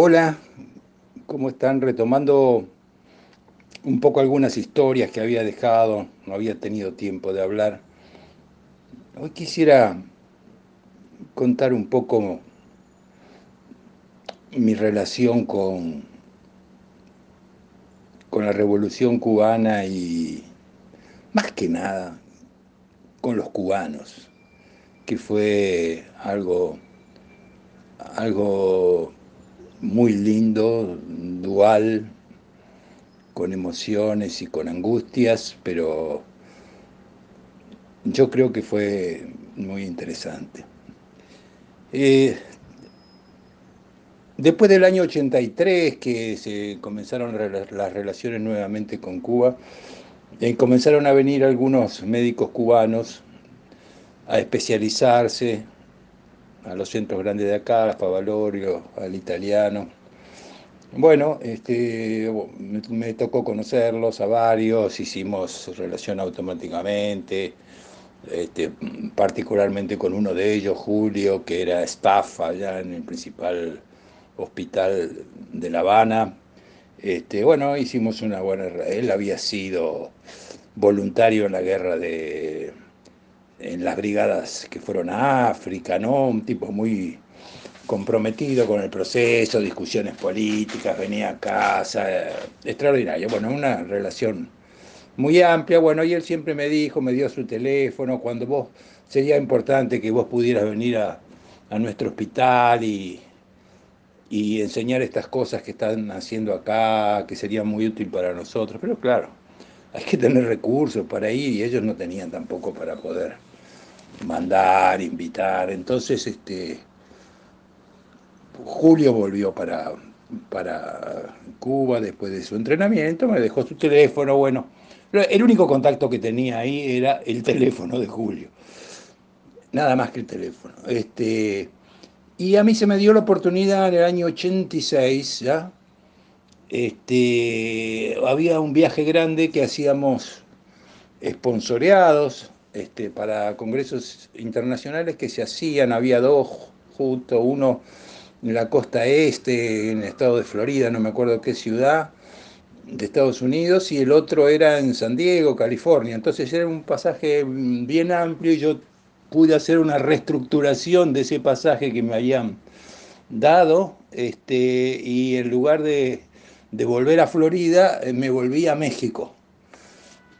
Hola, ¿cómo están? Retomando un poco algunas historias que había dejado, no había tenido tiempo de hablar. Hoy quisiera contar un poco mi relación con, con la revolución cubana y más que nada con los cubanos, que fue algo, algo muy lindo, dual, con emociones y con angustias, pero yo creo que fue muy interesante. Eh, después del año 83, que se comenzaron las relaciones nuevamente con Cuba, eh, comenzaron a venir algunos médicos cubanos a especializarse a los centros grandes de acá, a Favalorio, al italiano. Bueno, este, me, tocó conocerlos a varios, hicimos relación automáticamente, este, particularmente con uno de ellos, Julio, que era staff allá en el principal hospital de La Habana. Este, bueno, hicimos una buena... Él había sido voluntario en la guerra de en las brigadas que fueron a África, ¿no? Un tipo muy comprometido con el proceso, discusiones políticas, venía a casa, eh, extraordinario. Bueno, una relación muy amplia, bueno, y él siempre me dijo, me dio su teléfono, cuando vos, sería importante que vos pudieras venir a, nuestro hospital y, y enseñar estas cosas que están haciendo acá, que sería muy útil para nosotros, pero claro, hay que tener recursos para ir y ellos no tenían tampoco para poder mandar, invitar. Entonces, este, Julio volvió para, para Cuba después de su entrenamiento, me dejó su teléfono, bueno, el único contacto que tenía ahí era el teléfono de Julio, nada más que el teléfono. Este, y a mí se me dio la oportunidad en el año 86, ¿ya? Este, había un viaje grande que hacíamos esponsoreados este, para congresos internacionales que se hacían, había dos juntos, uno en la costa este, en el estado de Florida, no me acuerdo qué ciudad, de Estados Unidos, y el otro era en San Diego, California. Entonces era un pasaje bien amplio y yo pude hacer una reestructuración de ese pasaje que me habían dado, este, y en lugar de, de volver a Florida, eh, me volví a México.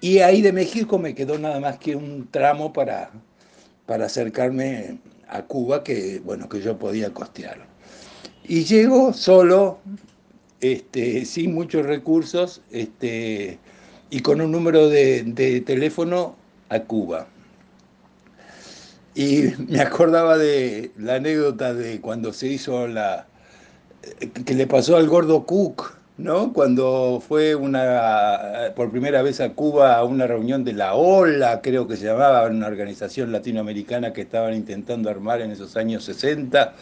Y ahí de México me quedó nada más que un tramo para, para acercarme a Cuba que, bueno, que yo podía costear. Y llego solo, este, sin muchos recursos, este, y con un número de, de teléfono a Cuba. Y me acordaba de la anécdota de cuando se hizo la, que le pasó al gordo Cook, ¿no? Cuando fue una, por primera vez a Cuba a una reunión de la OLA, creo que se llamaba, una organización latinoamericana que estaban intentando armar en esos años 60,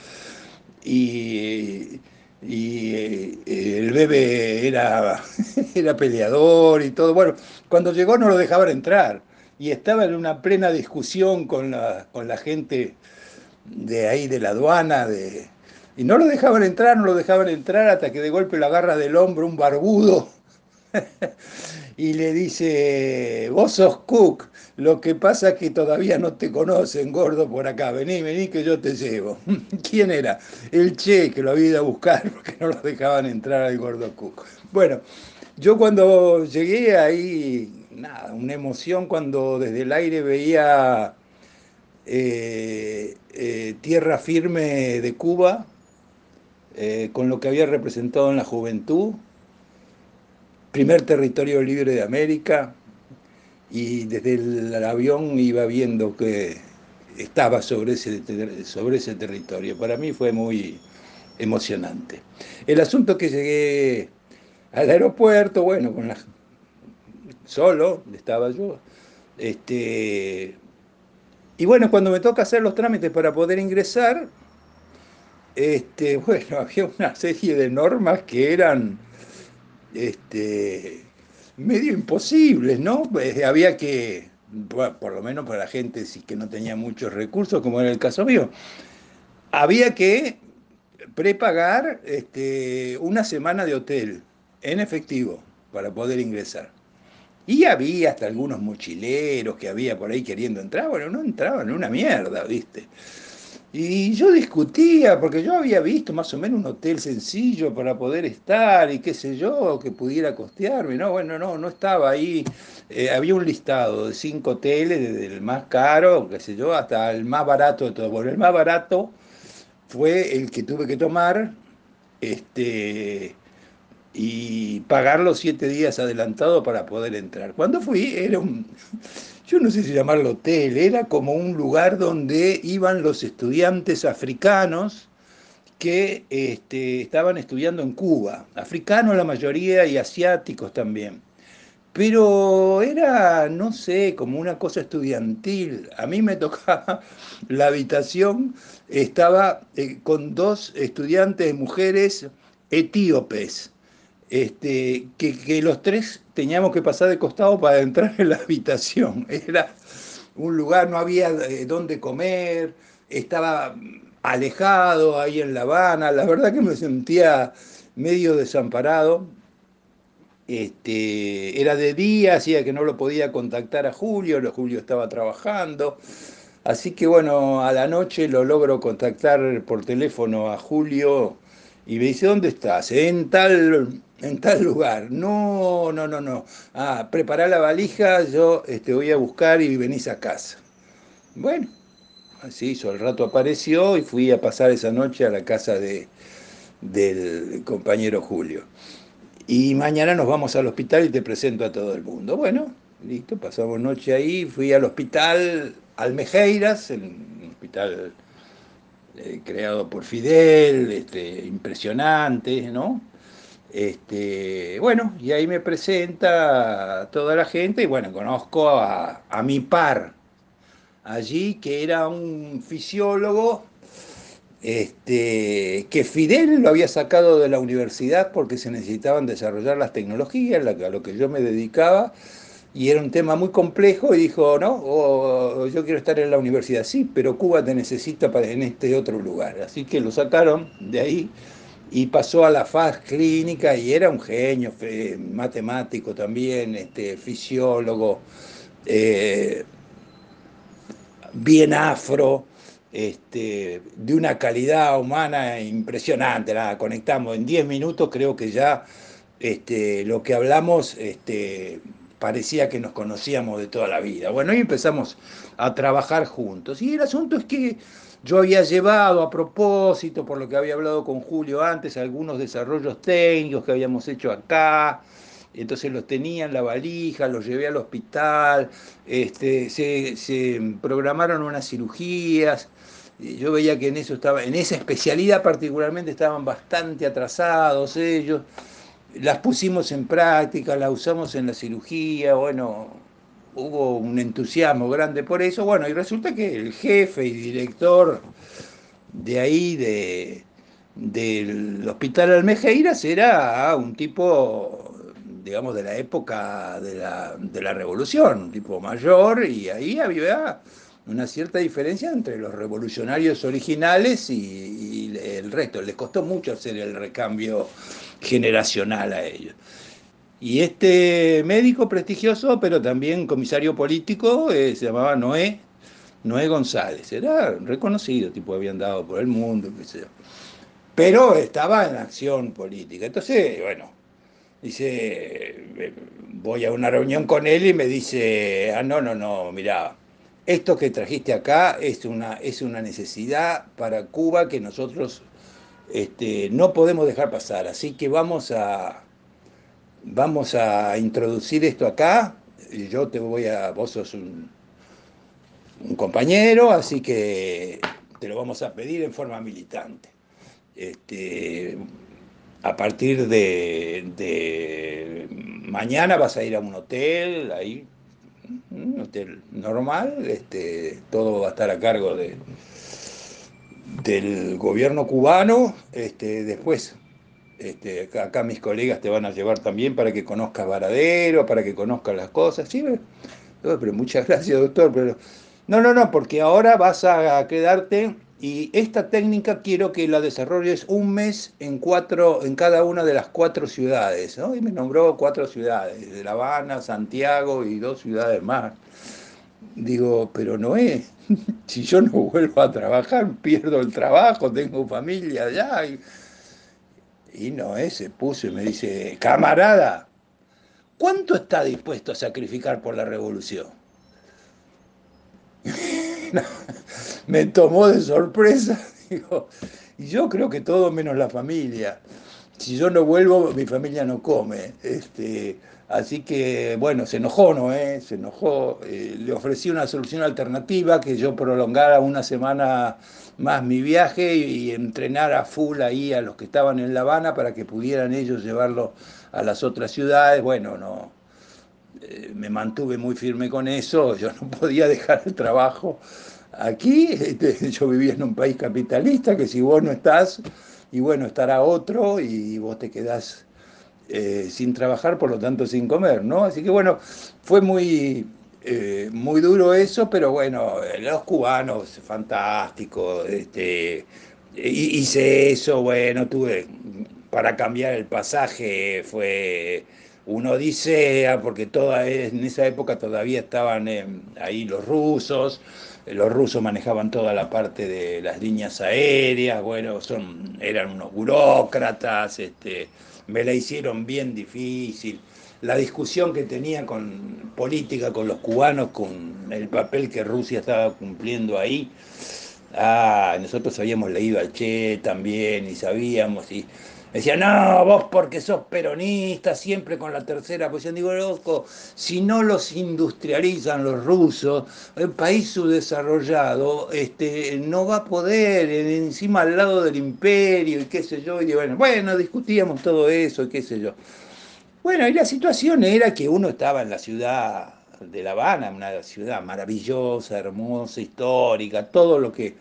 y, y eh, el bebé era, era peleador y todo. Bueno, cuando llegó no lo dejaban entrar, y estaba en una plena discusión con la, con la gente de ahí, de la aduana, de y no lo dejaban entrar, no lo dejaban entrar hasta que de golpe lo agarra del hombro un barbudo y le dice, vos sos Cook, lo que pasa es que todavía no te conocen, gordo, por acá, vení, vení que yo te llevo. ¿Quién era? El Che, que lo había ido a buscar porque no lo dejaban entrar al gordo Cook. Bueno, yo cuando llegué ahí, nada, una emoción cuando desde el aire veía eh, eh, tierra firme de Cuba, eh, con lo que había representado en la juventud, primer territorio libre de América, y desde el avión iba viendo que estaba sobre ese, sobre ese territorio. Para mí fue muy emocionante. El asunto que llegué al aeropuerto, bueno, con la, solo estaba yo, este, y bueno, cuando me toca hacer los trámites para poder ingresar, este, bueno, había una serie de normas que eran este, medio imposibles, ¿no? Pues había que, por lo menos para la gente que no tenía muchos recursos, como era el caso mío, había que prepagar este, una semana de hotel en efectivo para poder ingresar. Y había hasta algunos mochileros que había por ahí queriendo entrar. Bueno, no entraban en una mierda, ¿viste? Y yo discutía, porque yo había visto más o menos un hotel sencillo para poder estar y qué sé yo, que pudiera costearme. No, bueno, no, no estaba ahí. Eh, había un listado de cinco hoteles, desde el más caro, qué sé yo, hasta el más barato de todo. Bueno, el más barato fue el que tuve que tomar este, y pagar los siete días adelantado para poder entrar. Cuando fui, era un, yo no sé si llamarlo hotel, era como un lugar donde iban los estudiantes africanos que este, estaban estudiando en Cuba, africanos la mayoría y asiáticos también. Pero era, no sé, como una cosa estudiantil. A mí me tocaba la habitación, estaba eh, con dos estudiantes mujeres etíopes este, que, los tres teníamos que pasar de costado para entrar en la habitación. Era un lugar, no había eh, dónde comer, estaba alejado ahí en La Habana, la verdad que me sentía medio desamparado. Este, era de día, hacía que no lo podía contactar a Julio, Julio estaba trabajando. Así que bueno, a la noche lo logro contactar por teléfono a Julio y me dice, ¿dónde estás? En tal en tal lugar. No, no, no, no. Ah, prepará la valija, yo este, voy a buscar y venís a casa. Bueno, así hizo. El rato apareció y fui a pasar esa noche a la casa de, del compañero Julio. Y mañana nos vamos al hospital y te presento a todo el mundo. Bueno, listo, pasamos noche ahí, fui al hospital Almejeiras, el hospital eh, creado por Fidel, este, impresionante, ¿no? Este, bueno, y ahí me presenta toda la gente y bueno, conozco a, mi par allí, que era un fisiólogo este, que Fidel lo había sacado de la universidad porque se necesitaban desarrollar las tecnologías, a lo que yo me dedicaba, y era un tema muy complejo y dijo, no, yo quiero estar en la universidad, sí, pero Cuba te necesita para, en este otro lugar. Así que lo sacaron de ahí y pasó a la faz clínica y era un genio, matemático también, este, fisiólogo, eh, bien afro, este, de una calidad humana impresionante. Nada, conectamos en 10 minutos, creo que ya este, lo que hablamos este, parecía que nos conocíamos de toda la vida. Bueno, y empezamos a trabajar juntos. Y el asunto es que yo había llevado a propósito, por lo que había hablado con Julio antes, algunos desarrollos técnicos que habíamos hecho acá, entonces los tenía en la valija, los llevé al hospital, este, se, programaron unas cirugías, yo veía que en eso estaba, en esa especialidad particularmente estaban bastante atrasados ellos, las pusimos en práctica, las usamos en la cirugía, bueno, hubo un entusiasmo grande por eso. Bueno, y resulta que el jefe y director de ahí, de, del Hospital Almejeiras, era un tipo, digamos, de la época de la, Revolución, un tipo mayor, y ahí había una cierta diferencia entre los revolucionarios originales y, y el resto. Les costó mucho hacer el recambio generacional a ellos. Y este médico prestigioso, pero también comisario político, eh, se llamaba Noé, Noé González. Era reconocido, tipo había andado por el mundo, qué. Pero estaba en acción política. Entonces, bueno, dice, voy a una reunión con él y me dice, ah, no, no, no, mira, esto que trajiste acá es una, es una necesidad para Cuba que nosotros este, no podemos dejar pasar. Así que vamos a, vamos a introducir esto acá, yo te voy a, vos sos un, compañero, así que te lo vamos a pedir en forma militante. Este, a partir de, mañana vas a ir a un hotel, ahí, un hotel normal, este, todo va a estar a cargo de, del gobierno cubano, este, después este, acá mis colegas te van a llevar también para que conozcas Varadero, para que conozcas las cosas. Sí, pero muchas gracias, doctor. Pero no, no, no, porque ahora vas a quedarte y esta técnica quiero que la desarrolles un mes en, cuatro, en cada una de las cuatro ciudades. ¿no? Y me nombró cuatro ciudades, de La Habana, Santiago y dos ciudades más. Digo, pero no es. si yo no vuelvo a trabajar, pierdo el trabajo, tengo familia allá. Y, y Noé se puso y me dice, camarada, ¿cuánto está dispuesto a sacrificar por la revolución? me tomó de sorpresa. Digo, y yo creo que todo menos la familia. Si yo no vuelvo, mi familia no come. Este, así que, bueno, se enojó, ¿no? Eh? Se enojó. Eh, le ofrecí una solución alternativa, que yo prolongara una semana más mi viaje y, entrenar a full ahí a los que estaban en La Habana para que pudieran ellos llevarlo a las otras ciudades. Bueno, no, eh, me mantuve muy firme con eso, yo no podía dejar el trabajo Aquí este, yo vivía en un país capitalista que si vos no estás, y bueno, estará otro y vos te quedás eh, sin trabajar, por lo tanto sin comer, ¿no? Así que bueno, fue muy, eh, muy duro eso, pero bueno, los cubanos, fantástico, este, hice eso, bueno, tuve, para cambiar el pasaje fue una odisea, porque toda, en esa época todavía estaban ahí los rusos, los rusos manejaban toda la parte de las líneas aéreas, bueno, son, eran unos burócratas, este, me la hicieron bien difícil. La discusión que tenía con política con los cubanos, con el papel que Rusia estaba cumpliendo ahí, ah, nosotros habíamos leído al Che también y sabíamos, y Decía, no, vos porque sos peronista, siempre con la tercera posición. Digo, loco, si no los industrializan los rusos, el país subdesarrollado este, no va a poder, encima al lado del imperio y qué sé yo. Y bueno, bueno, discutíamos todo eso y qué sé yo. Bueno, y la situación era que uno estaba en la ciudad de La Habana, una ciudad maravillosa, hermosa, histórica, todo lo que,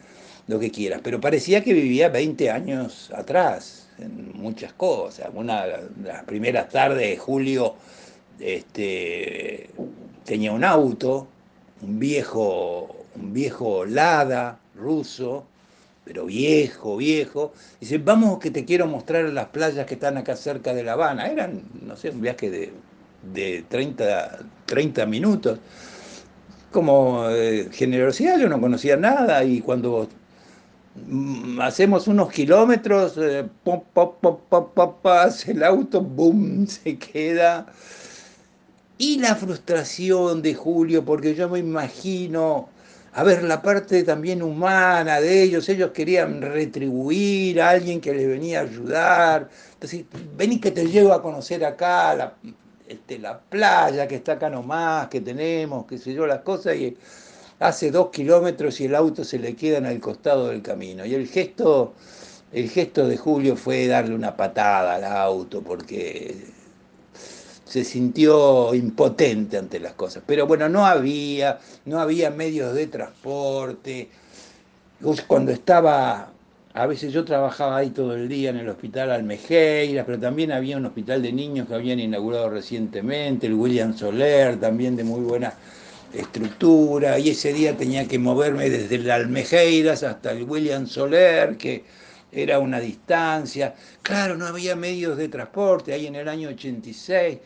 lo que quieras, pero parecía que vivía 20 años atrás en muchas cosas. Una las primeras tardes de julio este, tenía un auto, un viejo, un viejo Lada ruso, pero viejo, viejo. Dice, vamos que te quiero mostrar las playas que están acá cerca de La Habana. Eran, no sé, un viaje de, de 30, 30 minutos. Como eh, generosidad, yo no conocía nada y cuando hacemos unos kilómetros, eh, pop, pop, pop, pasa el auto, boom, se queda. Y la frustración de Julio, porque yo me imagino, a ver, la parte también humana de ellos, ellos querían retribuir a alguien que les venía a ayudar. Entonces, vení que te llevo a conocer acá la, este, la playa que está acá nomás, que tenemos, qué sé yo, las cosas. Y, hace dos kilómetros y el auto se le queda en el costado del camino. Y el gesto, el gesto de Julio fue darle una patada al auto porque se sintió impotente ante las cosas. Pero bueno, no había, no había medios de transporte. Cuando estaba, a veces yo trabajaba ahí todo el día en el hospital Almejeiras, pero también había un hospital de niños que habían inaugurado recientemente, el William Soler, también de muy buena estructura, y ese día tenía que moverme desde el Almejeiras hasta el William Soler, que era una distancia. Claro, no había medios de transporte ahí en el año 86.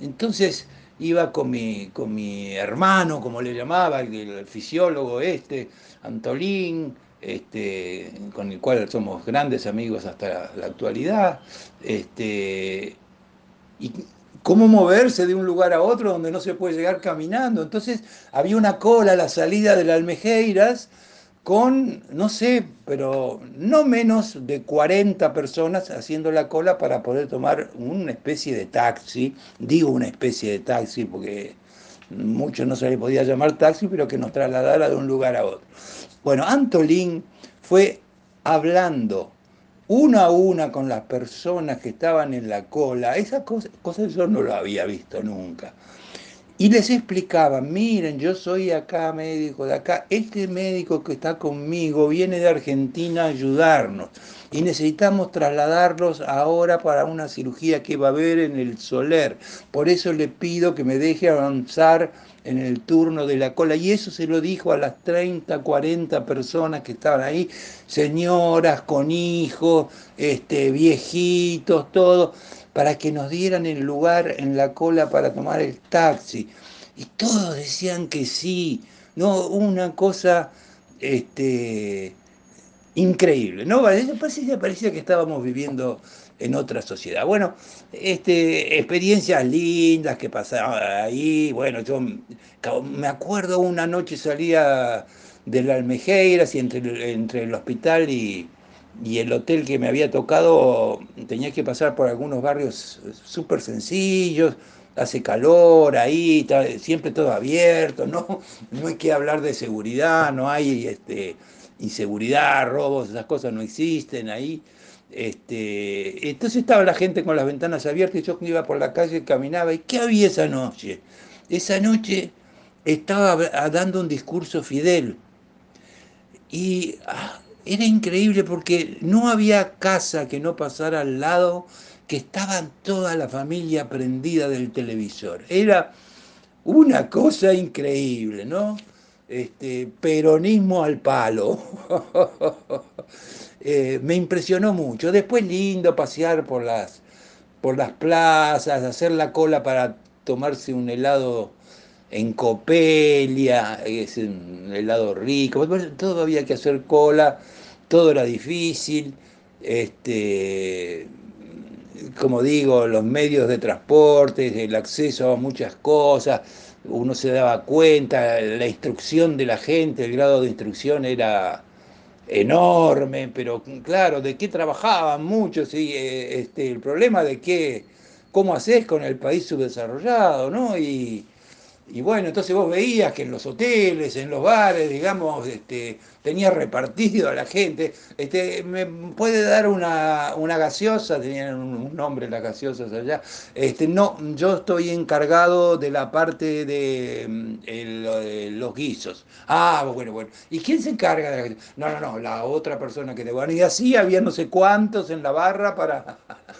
Entonces iba con mi, con mi hermano, como le llamaba, el, fisiólogo este, Antolín, este, con el cual somos grandes amigos hasta la, actualidad. Este, y cómo moverse de un lugar a otro donde no se puede llegar caminando. Entonces había una cola a la salida de la Almejeiras con, no sé, pero no menos de 40 personas haciendo la cola para poder tomar una especie de taxi. Digo una especie de taxi porque mucho no se le podía llamar taxi, pero que nos trasladara de un lugar a otro. Bueno, Antolín fue hablando una a una con las personas que estaban en la cola, esas cosas, yo no lo había visto nunca. Y les explicaba, miren, yo soy acá médico de acá, este médico que está conmigo viene de Argentina a ayudarnos. Y necesitamos trasladarlos ahora para una cirugía que va a haber en el Soler. Por eso le pido que me deje avanzar en el turno de la cola. Y eso se lo dijo a las 30, 40 personas que estaban ahí, señoras con hijos, este, viejitos, todo, para que nos dieran el lugar en la cola para tomar el taxi. Y todos decían que sí, no, una cosa este, increíble, ¿no? Parecía, que estábamos viviendo en otra sociedad. Bueno, este, experiencias lindas que pasaban ahí, bueno, yo me acuerdo una noche salía de la Almejeiras y entre, entre el hospital y, y el hotel que me había tocado tenía que pasar por algunos barrios súper sencillos, hace calor ahí, siempre todo abierto, ¿no? no hay que hablar de seguridad, no hay este, inseguridad, robos, esas cosas no existen ahí. Este, entonces estaba la gente con las ventanas abiertas y yo iba por la calle, caminaba, ¿y qué había esa noche? Esa noche estaba dando un discurso Fidel y ah, era increíble porque no había casa que no pasara al lado que estaban toda la familia prendida del televisor. Era una cosa increíble, ¿no? Este, peronismo al palo. Eh, me impresionó mucho. Después lindo pasear por las, por las plazas, hacer la cola para tomarse un helado en Copelia, es un helado rico, todo había que hacer cola, todo era difícil. Este, como digo, los medios de transporte, el acceso a muchas cosas, uno se daba cuenta, la instrucción de la gente, el grado de instrucción era enorme, pero claro, ¿de qué trabajaban muchos? Y, eh, este, el problema de qué, cómo haces con el país subdesarrollado, ¿no? Y, y bueno, entonces vos veías que en los hoteles, en los bares, digamos, este, tenía repartido a la gente. Este, ¿Me puede dar una, una gaseosa? Tenían un, nombre las gaseosas allá. Este, no, yo estoy encargado de la parte de, mm, los guisos. Ah, bueno, bueno. ¿Y quién se encarga de la No, no, no, la otra persona que te van. Y así había no sé cuántos en la barra para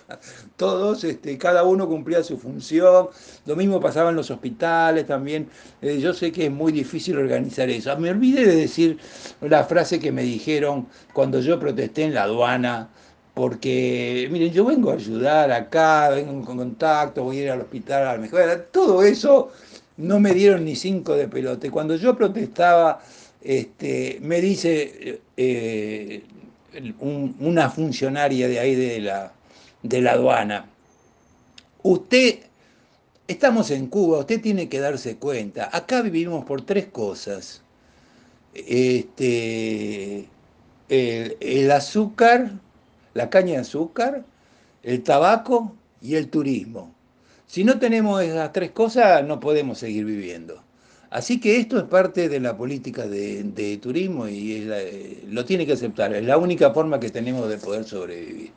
todos, este, cada uno cumplía su función. Lo mismo pasaba en los hospitales también. Eh, yo sé que es muy difícil organizar eso. Me olvidé de decir la frase que me dijeron cuando yo protesté en la aduana, porque, miren, yo vengo a ayudar acá, vengo en contacto, voy a ir al hospital a la mejor, todo eso no me dieron ni cinco de pelote. Cuando yo protestaba, este, me dice eh, una funcionaria de ahí de la, de la aduana, usted, estamos en Cuba, usted tiene que darse cuenta, acá vivimos por tres cosas este, el, azúcar, la caña de azúcar, el tabaco y el turismo. Si no tenemos esas tres cosas, no podemos seguir viviendo. Así que esto es parte de la política de, turismo y lo tiene que aceptar. Es la única forma que tenemos de poder sobrevivir.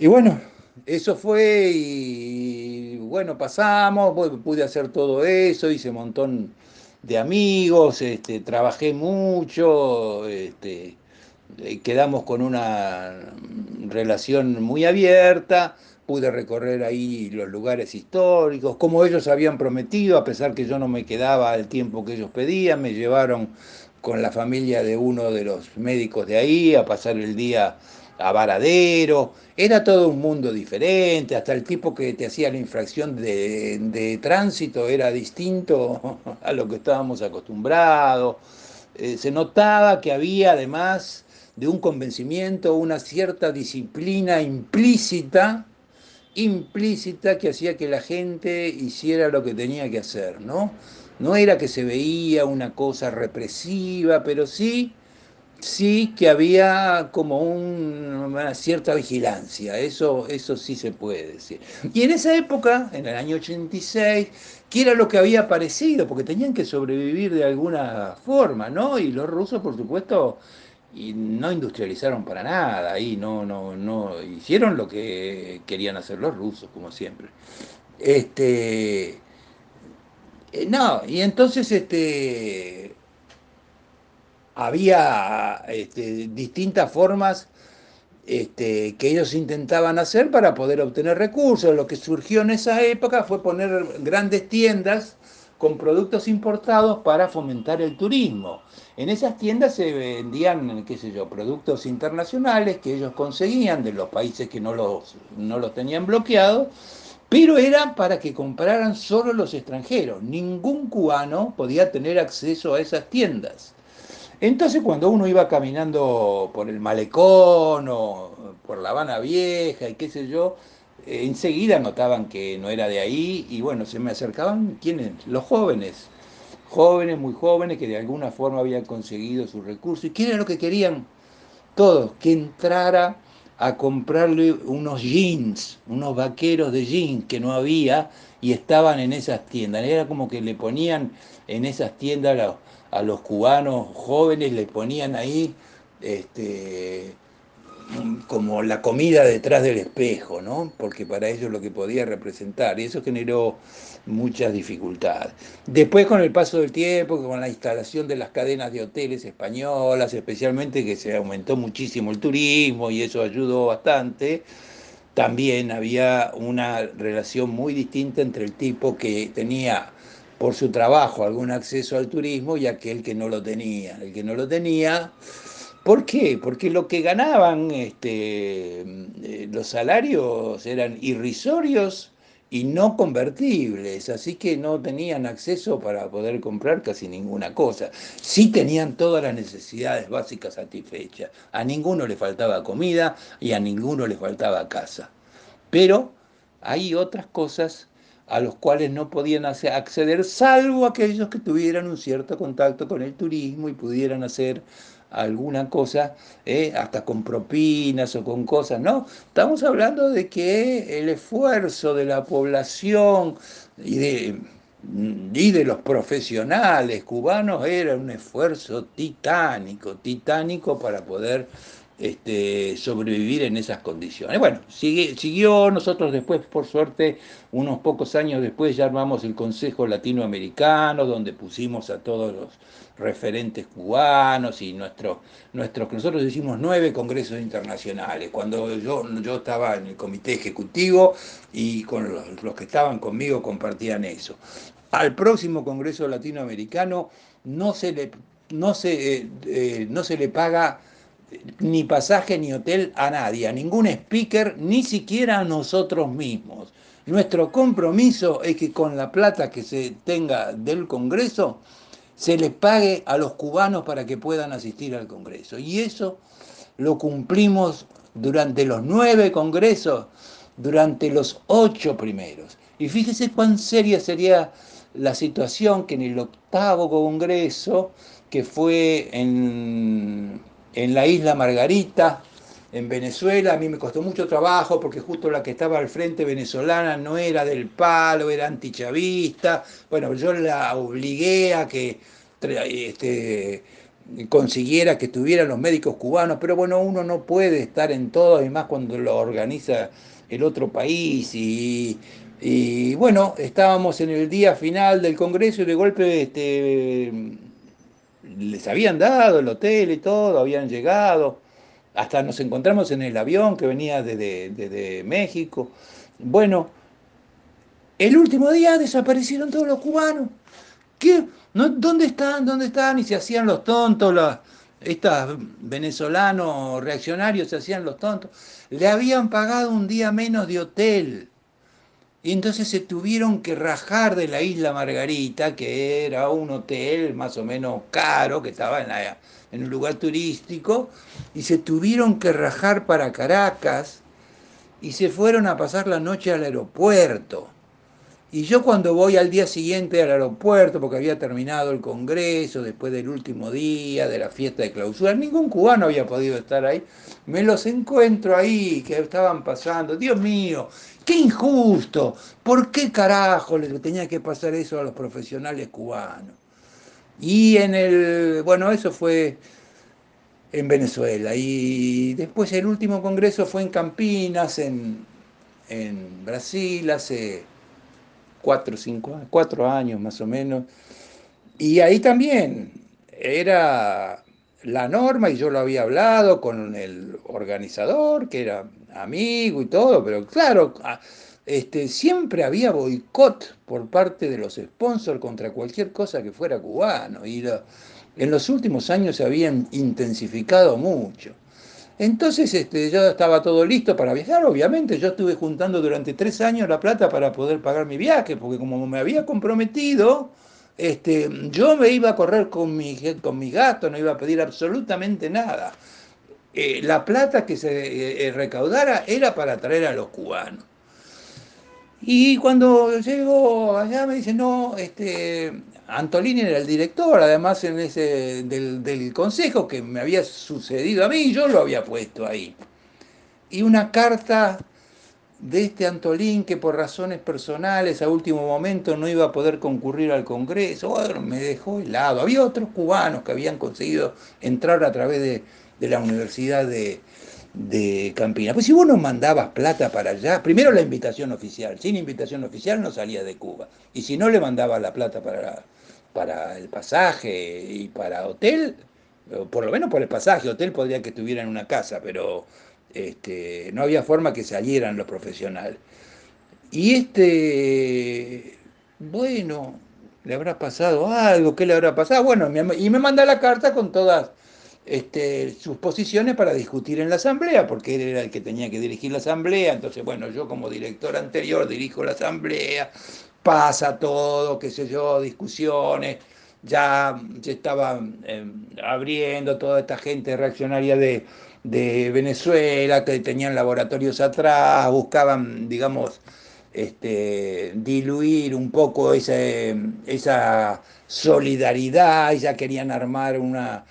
Y bueno, eso fue y bueno, pasamos, pude hacer todo eso, hice un montón de amigos, este, trabajé mucho, este, eh, quedamos con una relación muy abierta, pude recorrer ahí los lugares históricos, como ellos habían prometido, a pesar que yo no me quedaba al tiempo que ellos pedían, me llevaron con la familia de uno de los médicos de ahí a pasar el día a Varadero, era todo un mundo diferente, hasta el tipo que te hacía la infracción de, tránsito era distinto a lo que estábamos acostumbrados. Eh, se notaba que había además de un convencimiento, una cierta disciplina implícita, implícita que hacía que la gente hiciera lo que tenía que hacer, ¿no? No era que se veía una cosa represiva, pero sí sí que había como una cierta vigilancia, eso, eso sí se puede decir. Y en esa época, en el año 86, que era lo que había aparecido, porque tenían que sobrevivir de alguna forma, ¿no? Y los rusos, por supuesto, y no industrializaron para nada, ahí no, no, no, hicieron lo que querían hacer los rusos, como siempre. Este, eh, no, y entonces, este, había este, distintas formas este, que ellos intentaban hacer para poder obtener recursos. Lo que surgió en esa época fue poner grandes tiendas con productos importados para fomentar el turismo. En esas tiendas se vendían, qué sé yo, productos internacionales que ellos conseguían de los países que no los, no los tenían bloqueados, pero era para que compraran solo los extranjeros. Ningún cubano podía tener acceso a esas tiendas. Entonces cuando uno iba caminando por el malecón o por la Habana Vieja y qué sé yo, eh, enseguida notaban que no era de ahí y bueno, se me acercaban, ¿quiénes? Los jóvenes, jóvenes, muy jóvenes, que de alguna forma habían conseguido sus recursos. ¿Y qué era lo que querían? Todos, que entrara a comprarle unos jeans, unos vaqueros de jeans que no había y estaban en esas tiendas. Era como que le ponían en esas tiendas los, a los cubanos jóvenes, le ponían ahí este, como la comida detrás del espejo, ¿no? Porque para ellos lo que podía representar, y eso generó muchas dificultades. Después con el paso del tiempo, con la instalación de las cadenas de hoteles españolas, especialmente que se aumentó muchísimo el turismo y eso ayudó bastante, también había una relación muy distinta entre el tipo que tenía por su trabajo algún acceso al turismo y aquel que no lo tenía. El que no lo tenía ¿Por qué? Porque lo que ganaban este, eh, los salarios eran irrisorios y no convertibles, así que no tenían acceso para poder comprar casi ninguna cosa. Sí tenían todas las necesidades básicas satisfechas. A ninguno le faltaba comida y a ninguno le faltaba casa. Pero hay otras cosas a los cuales no podían acceder, salvo aquellos que tuvieran un cierto contacto con el turismo y pudieran hacer alguna cosa, ¿eh? hasta con propinas o con cosas, no, estamos hablando de que el esfuerzo de la población y de, y de los profesionales cubanos era un esfuerzo titánico, titánico para poder este, sobrevivir en esas condiciones. Bueno, siguió, nosotros después, por suerte, unos pocos años después ya armamos el Consejo Latinoamericano, donde pusimos a todos los referentes cubanos y nuestros, nuestros nosotros hicimos nueve congresos internacionales, cuando yo, yo estaba en el comité ejecutivo y con los, que estaban conmigo compartían eso. Al próximo Congreso Latinoamericano no se le, no se, eh, eh, no se le paga ni pasaje ni hotel a nadie, a ningún speaker, ni siquiera a nosotros mismos. Nuestro compromiso es que con la plata que se tenga del Congreso se les pague a los cubanos para que puedan asistir al Congreso. Y eso lo cumplimos durante los nueve congresos, durante los ocho primeros. Y fíjese cuán seria sería la situación que en el octavo congreso, que fue en en la isla Margarita, en Venezuela. A mí me costó mucho trabajo porque justo la que estaba al frente venezolana no era del palo, era antichavista. Bueno, yo la obligué a que este, consiguiera que estuvieran los médicos cubanos, pero bueno, uno no puede estar en todo, además cuando lo organiza el otro país. Y, y bueno, estábamos en el día final del Congreso y de golpe este, les habían dado el hotel y todo, habían llegado, hasta nos encontramos en el avión que venía desde, México. Bueno, el último día desaparecieron todos los cubanos. ¿Qué? ¿Dónde están? ¿Dónde están? Y se hacían los tontos, los, estos venezolanos reaccionarios se hacían los tontos. Le habían pagado un día menos de hotel. Y entonces se tuvieron que rajar de la isla Margarita, que era un hotel más o menos caro, que estaba en, un lugar turístico, y se tuvieron que rajar para Caracas y se fueron a pasar la noche al aeropuerto. Y yo cuando voy al día siguiente al aeropuerto, porque había terminado el Congreso, después del último día de la fiesta de clausura, ningún cubano había podido estar ahí, me los encuentro ahí, que estaban pasando, Dios mío, qué injusto, ¿por qué carajo le tenía que pasar eso a los profesionales cubanos? Y en el, bueno, eso fue en Venezuela, y después el último Congreso fue en Campinas, en, en Brasil, hace cuatro, cinco, cuatro años más o menos. Y ahí también era la norma y yo lo había hablado con el organizador, que era amigo y todo, pero claro, este, siempre había boicot por parte de los sponsors contra cualquier cosa que fuera cubano y en los últimos años se habían intensificado mucho. Entonces este, ya estaba todo listo para viajar, obviamente yo estuve juntando durante tres años la plata para poder pagar mi viaje, porque como me había comprometido, este, yo me iba a correr con mi, con mi gasto, no iba a pedir absolutamente nada. Eh, la plata que se eh, eh, recaudara era para traer a los cubanos. Y cuando llego allá me dice, no, este, Antolini era el director, además en ese, del, del, consejo que me había sucedido a mí, yo lo había puesto ahí. Y una carta de este Antolín que por razones personales a último momento no iba a poder concurrir al Congreso, me dejó helado. Había otros cubanos que habían conseguido entrar a través de, de la Universidad de, de Campina. Pues si vos no mandabas plata para allá, primero la invitación oficial, sin invitación oficial no salía de Cuba. Y si no le mandabas la plata para, para el pasaje y para hotel, por lo menos por el pasaje, hotel podría que estuviera en una casa, pero este, no había forma que salieran los profesionales. Y este, bueno, le habrá pasado algo, ¿qué le habrá pasado? Bueno, y me manda la carta con todas este, sus posiciones para discutir en la asamblea, porque él era el que tenía que dirigir la asamblea, entonces, bueno, yo como director anterior dirijo la asamblea, pasa todo, qué sé yo, discusiones, ya se estaba em, abriendo toda esta gente reaccionaria de de Venezuela, que tenían laboratorios atrás, buscaban, digamos, este, diluir un poco esa solidaridad, ya querían armar una,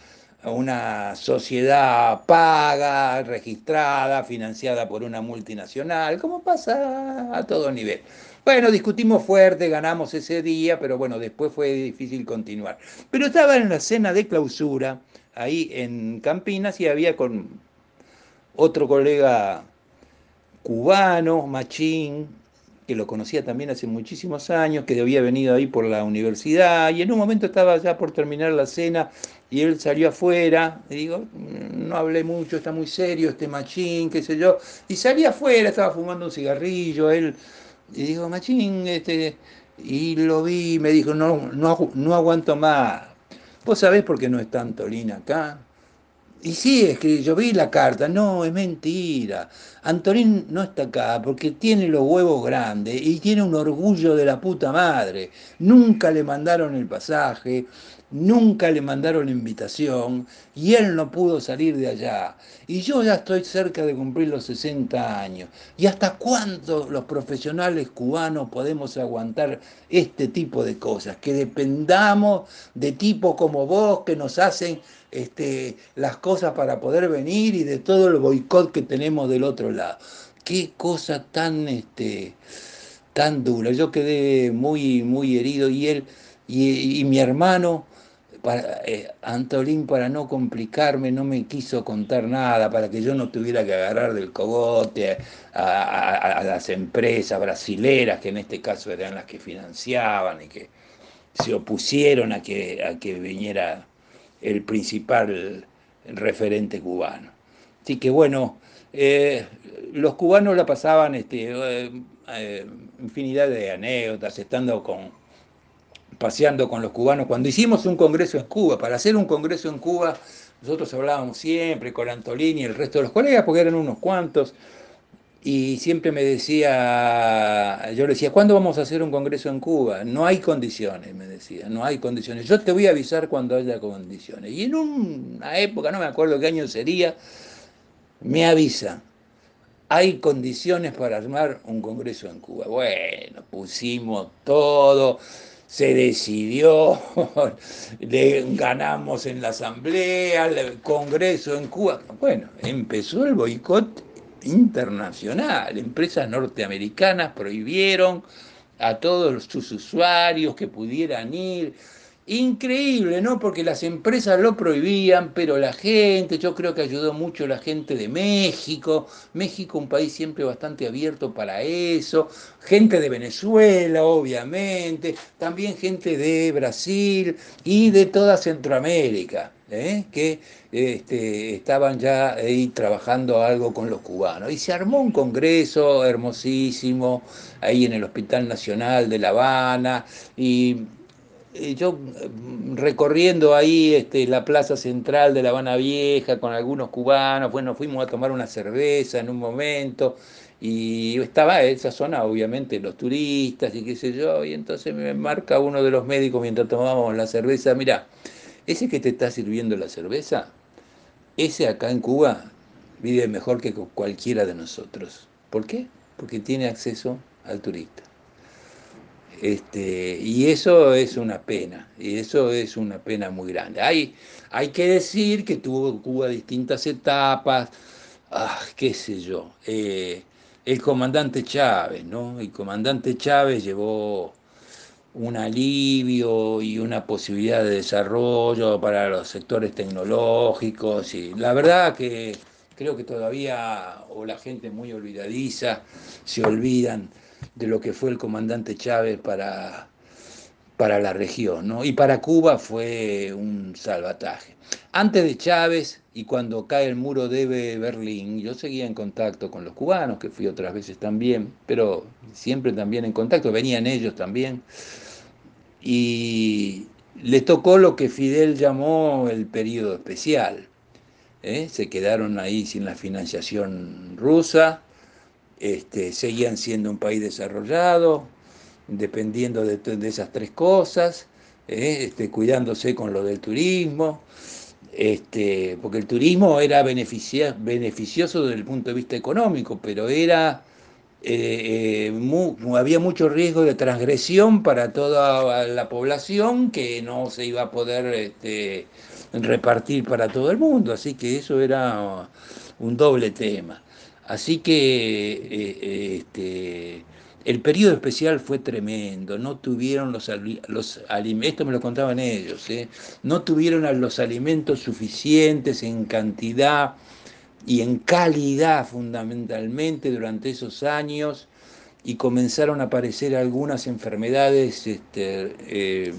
una sociedad paga, registrada, financiada por una multinacional, como pasa a todo nivel. Bueno, discutimos fuerte, ganamos ese día, pero bueno, después fue difícil continuar. Pero estaba en la cena de clausura ahí en Campinas y había con otro colega cubano, Machín, que lo conocía también hace muchísimos años, que había venido ahí por la universidad y en un momento estaba ya por terminar la cena y él salió afuera, y digo, no hablé mucho, está muy serio este Machín, qué sé yo, y salí afuera, estaba fumando un cigarrillo, él, y digo, Machín, este, y lo vi, me dijo, no, no, no aguanto más, ¿Vos sabés por qué no está Antolín acá? Y sí, es que yo vi la carta, no, es mentira. Antolín no está acá porque tiene los huevos grandes y tiene un orgullo de la puta madre. Nunca le mandaron el pasaje, nunca le mandaron invitación y él no pudo salir de allá. Y yo ya estoy cerca de cumplir los 60 años. ¿Y hasta cuándo los profesionales cubanos podemos aguantar este tipo de cosas? Que dependamos de tipos como vos que nos hacen este, las cosas para poder venir y de todo el boicot que tenemos del otro lado. Qué cosa tan, este, tan dura. Yo quedé muy, muy herido y él y mi hermano para, eh, Antolín, para no complicarme, no me quiso contar nada, para que yo no tuviera que agarrar del cogote a, las empresas brasileras, que en este caso eran las que financiaban y que se opusieron a que, a que viniera el principal referente cubano. Así que bueno, eh, los cubanos la pasaban este, eh, infinidad de anécdotas, estando con, paseando con los cubanos. Cuando hicimos un congreso en Cuba, para hacer un congreso en Cuba, nosotros hablábamos siempre con Antolini y el resto de los colegas, porque eran unos cuantos, y siempre me decía, yo le decía, ¿cuándo vamos a hacer un congreso en Cuba? No hay condiciones, me decía, no hay condiciones. Yo te voy a avisar cuando haya condiciones. Y en una época, no me acuerdo qué año sería, me avisa, hay condiciones para armar un congreso en Cuba. Bueno, pusimos todo se decidió, le ganamos en la asamblea, el Congreso en Cuba. Bueno, empezó el boicot internacional. Empresas norteamericanas prohibieron a todos sus usuarios que pudieran ir. Increíble, ¿no? Porque las empresas lo prohibían, pero la gente, yo creo que ayudó mucho la gente de México. México, un país siempre bastante abierto para eso. Gente de Venezuela, obviamente. También gente de Brasil y de toda Centroamérica. ¿eh? que este, estaban ya ahí trabajando algo con los cubanos. Y se armó un congreso hermosísimo ahí en el Hospital Nacional de La Habana y yo mm, recorriendo ahí este, la plaza central de La Habana Vieja con algunos cubanos, bueno, fuimos a tomar una cerveza en un momento y estaba esa zona obviamente los turistas y qué sé yo, y entonces me marca uno de los médicos mientras tomábamos la cerveza, mira, ese que te está sirviendo la cerveza, ese acá en Cuba vive mejor que cualquiera de nosotros. ¿Por qué? Porque tiene acceso al turista. Este, y eso es una pena, y eso es una pena muy grande. Hay, hay que decir que tuvo Cuba distintas etapas, ah, qué sé yo. Eh, el comandante Chávez, ¿no? El comandante Chávez llevó un alivio y una posibilidad de desarrollo para los sectores tecnológicos y la verdad que creo que todavía o la gente muy olvidadiza se olvidan de lo que fue el comandante Chávez para, para la región, ¿no? Y para Cuba fue un salvataje. Antes de Chávez y cuando cae el muro de Berlín, yo seguía en contacto con los cubanos, que fui otras veces también, pero siempre también en contacto, venían ellos también, y les tocó lo que Fidel llamó el periodo especial. ¿eh? Se quedaron ahí sin la financiación rusa, este, seguían siendo un país desarrollado, dependiendo de, esas tres cosas, ¿eh? este, cuidándose con lo del turismo, este, porque el turismo era beneficioso desde el punto de vista económico, pero era eh, eh, había mucho riesgo de transgresión para toda la población que no se iba a poder este, repartir para todo el mundo, así que eso era un doble tema. Así que eh, este, el periodo especial fue tremendo, no tuvieron los, los alimentos, esto me lo contaban ellos, ¿eh? no tuvieron los alimentos suficientes en cantidad y en calidad fundamentalmente durante esos años y comenzaron a aparecer algunas enfermedades este, eh,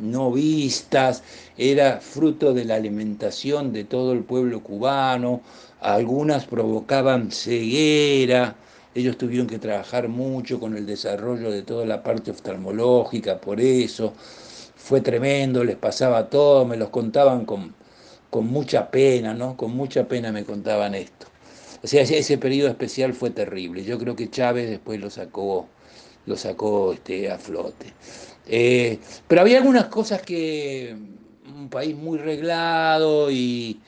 no vistas, era fruto de la alimentación de todo el pueblo cubano, algunas provocaban ceguera, ellos tuvieron que trabajar mucho con el desarrollo de toda la parte oftalmológica, por eso fue tremendo, les pasaba todo, me los contaban con, con mucha pena, ¿no? Con mucha pena me contaban esto. O sea, ese periodo especial fue terrible. Yo creo que Chávez después lo sacó, lo sacó este, a flote. Eh, pero había algunas cosas que un país muy reglado y,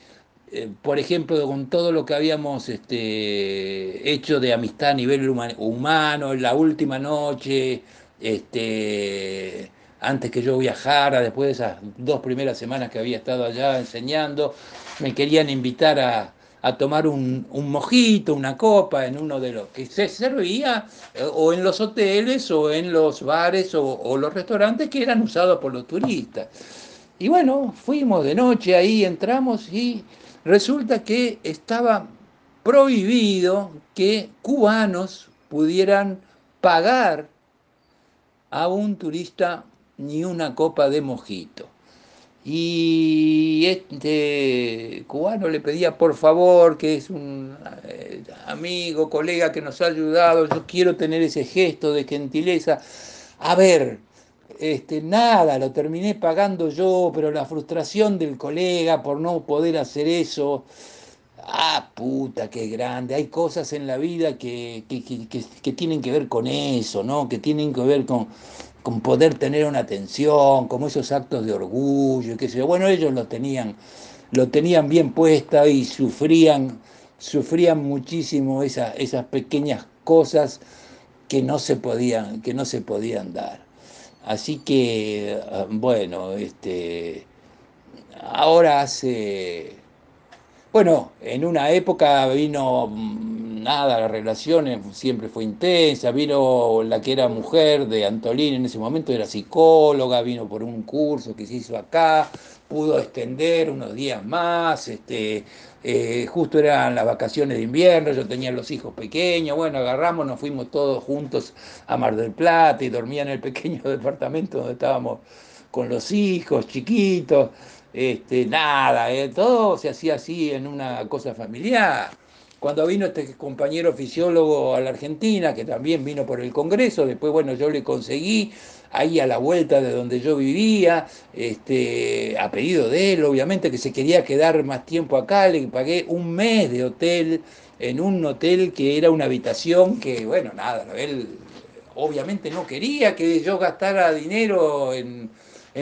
eh, por ejemplo, con todo lo que habíamos este, hecho de amistad a nivel humano, en la última noche, este, antes que yo viajara, después de esas dos primeras semanas que había estado allá enseñando, me querían invitar a, tomar un, mojito, una copa en uno de los que se servía eh, o en los hoteles o en los bares o los restaurantes que eran usados por los turistas. Y bueno, fuimos de noche ahí, entramos y resulta que estaba prohibido que cubanos pudieran pagar a un turista ni una copa de mojito. Y este cubano le pedía por favor, que es un eh, amigo, colega que nos ha ayudado, yo quiero tener ese gesto de gentileza. A ver, este, nada, lo terminé pagando yo, pero la frustración del colega por no poder hacer eso, ah, puta, qué grande, hay cosas en la vida que, que, tienen que ver con eso, ¿no? Que tienen que ver con, con poder tener una atención, como esos actos de orgullo, qué sé yo. Bueno, ellos lo tenían, lo tenían bien puesta y sufrían, sufrían muchísimo esas pequeñas cosas que no se podían, que no se podían dar. Así que, ah, bueno, este, ahora hace, bueno, en una época vino mm, nada, las relaciones siempre fue intensa, vino la que era mujer de Antolín en ese momento, era psicóloga, vino por un curso que se hizo acá, pudo extender unos días más, este, eh, justo eran las vacaciones de invierno, yo tenía los hijos pequeños, bueno, agarramos, nos fuimos todos juntos a Mar del Plata y dormía en el pequeño departamento donde estábamos con los hijos chiquitos. este, nada, eh, todo se hacía así en una cosa familiar. Cuando vino este compañero fisiólogo a la Argentina, que también vino por el Congreso, después, bueno, yo le conseguí ahí a la vuelta de donde yo vivía, este, a pedido de él, obviamente, que se quería quedar más tiempo acá, le pagué un mes de hotel en un hotel que era una habitación que, bueno, nada, él obviamente no quería que yo gastara dinero en,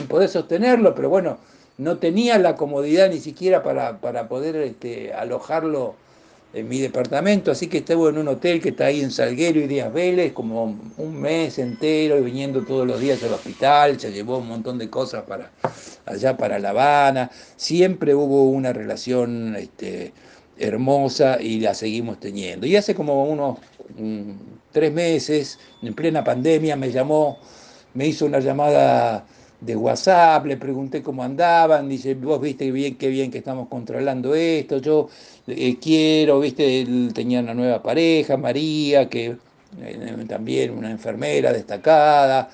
poder sostenerlo, pero bueno, no tenía la comodidad ni siquiera para, poder este, alojarlo en mi departamento, así que estuve en un hotel que está ahí en Salguero y Díaz Vélez, como un mes entero, y viniendo todos los días al hospital, se llevó un montón de cosas para allá para La Habana, siempre hubo una relación este, hermosa y la seguimos teniendo. Y hace como unos tres meses, en plena pandemia, me llamó, me hizo una llamada de WhatsApp, le pregunté cómo andaban, dice, vos viste bien, qué bien que estamos controlando esto, yo eh, quiero, viste, él tenía una nueva pareja, María, que eh, también una enfermera destacada,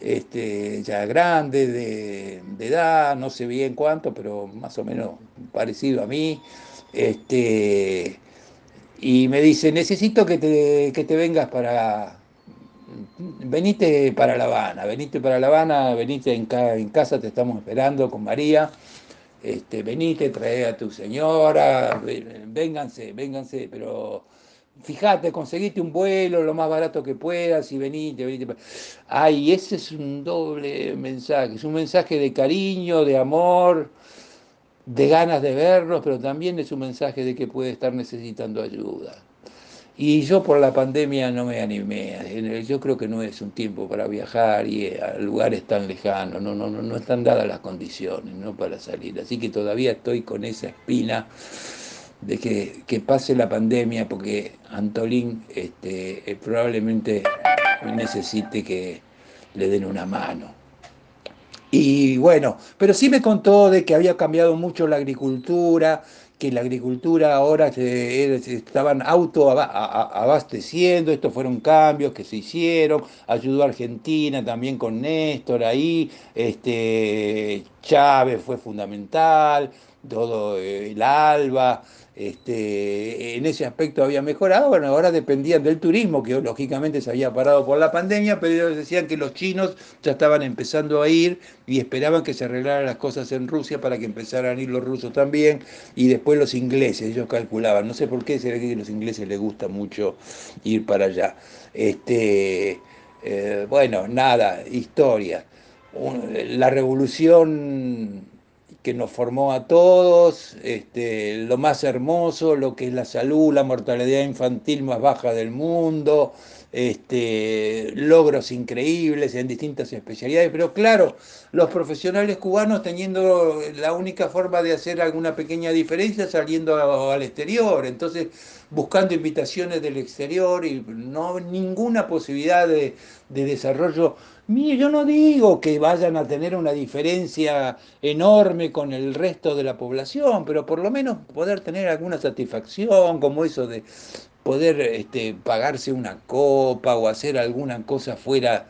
este, ya grande, de, de, edad, no sé bien cuánto, pero más o menos parecido a mí. Este, y me dice, necesito que te, que te vengas para, venite para La Habana, venite para La Habana, venite en, en casa, te estamos esperando con María, este, venite, trae a tu señora, vénganse, vénganse, pero fíjate, conseguiste un vuelo lo más barato que puedas y venite, venite. Ay, ese es un doble mensaje, es un mensaje de cariño, de amor, de ganas de verlos, pero también es un mensaje de que puede estar necesitando ayuda. Y yo por la pandemia no me animé. Yo creo que no es un tiempo para viajar y a lugares tan lejanos. No, no, no, no están dadas las condiciones ¿no? para salir. Así que todavía estoy con esa espina de que, que pase la pandemia porque Antolín este, eh, probablemente necesite que le den una mano. Y bueno, pero sí me contó de que había cambiado mucho la agricultura, que la agricultura ahora se, estaban autoabasteciendo, estos fueron cambios que se hicieron, ayudó a Argentina también con Néstor ahí, este, Chávez fue fundamental, todo eh, el ALBA, este, en ese aspecto había mejorado, bueno, ahora dependían del turismo, que lógicamente se había parado por la pandemia, pero ellos decían que los chinos ya estaban empezando a ir y esperaban que se arreglaran las cosas en Rusia para que empezaran a ir los rusos también, y después los ingleses, ellos calculaban, no sé por qué, será que a los ingleses les gusta mucho ir para allá. Este, eh, bueno, nada, historia. La revolución que nos formó a todos, este, lo más hermoso, lo que es la salud, la mortalidad infantil más baja del mundo, este, logros increíbles en distintas especialidades, pero claro, los profesionales cubanos teniendo la única forma de hacer alguna pequeña diferencia saliendo al exterior, entonces buscando invitaciones del exterior y no ninguna posibilidad de, de desarrollo. Yo no digo que vayan a tener una diferencia enorme con el resto de la población, pero por lo menos poder tener alguna satisfacción, como eso de poder este, pagarse una copa o hacer alguna cosa fuera,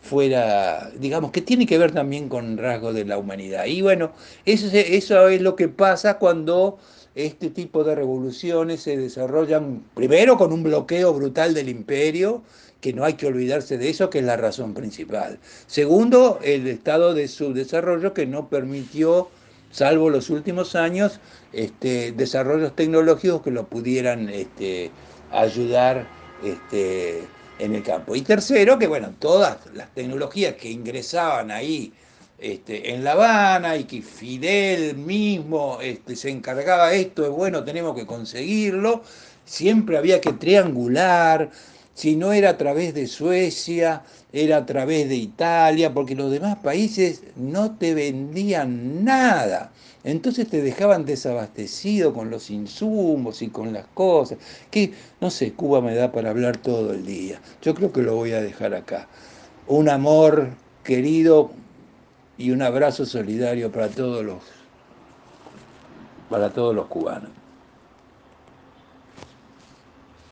fuera, digamos, que tiene que ver también con rasgos de la humanidad. Y bueno, eso, eso es lo que pasa cuando este tipo de revoluciones se desarrollan primero con un bloqueo brutal del imperio, que no hay que olvidarse de eso, que es la razón principal. Segundo, el estado de subdesarrollo que no permitió salvo los últimos años, este, desarrollos tecnológicos que lo pudieran este, ayudar este, en el campo. Y tercero, que bueno, todas las tecnologías que ingresaban ahí en La Habana y que Fidel mismo se encargaba de esto, es bueno, tenemos que conseguirlo, siempre había que triangular, si no era a través de Suecia, era a través de Italia, porque los demás países no te vendían nada. Entonces te dejaban desabastecido con los insumos y con las cosas. Que, no sé, Cuba me da para hablar todo el día. Yo creo que lo voy a dejar acá. Un amor querido y un abrazo solidario para todos los, para todos los cubanos.